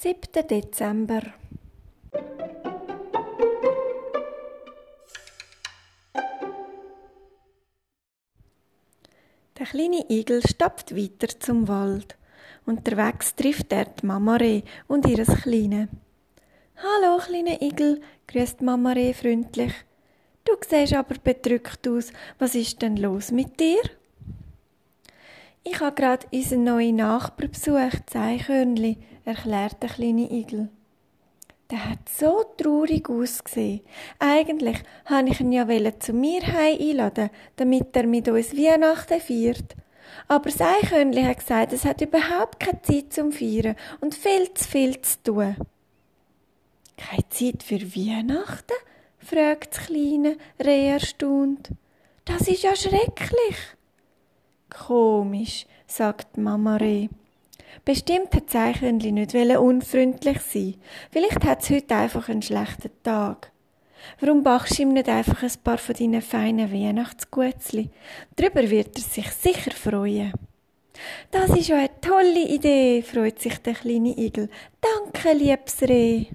7. Dezember Der kleine Igel stapft weiter zum Wald. Unterwegs trifft er die Mama Reh und ihres Kleine. Hallo, kleiner Igel, grüßt Mama Reh freundlich. Du siehst aber bedrückt aus. Was ist denn los mit dir? Ich habe gerade unseren neuen Nachbar besucht, Eichhörnli, erklärt der kleine Igel. Der hat so traurig ausgesehen. Eigentlich wollte ich ihn ja zu mir heim einladen, damit er mit uns Weihnachten feiert. Aber das Eichhörnli hat gesagt, es hat überhaupt keine Zeit zum Feiern und viel zu viel zu tun. Keine Zeit für Weihnachten? fragt das kleine Reh erstaunt. Das ist ja schrecklich. Komisch, sagt Mama Reh. Bestimmt hat Eichhörnli nicht unfreundlich sein. Vielleicht hat es heute einfach einen schlechten Tag. Warum bachst du ihm nicht einfach ein paar von deinen feinen Weihnachtsgutzli? Darüber wird er sich sicher freuen. Das ist ja eine tolle Idee, freut sich der kleine Igel. Danke, liebes Reh.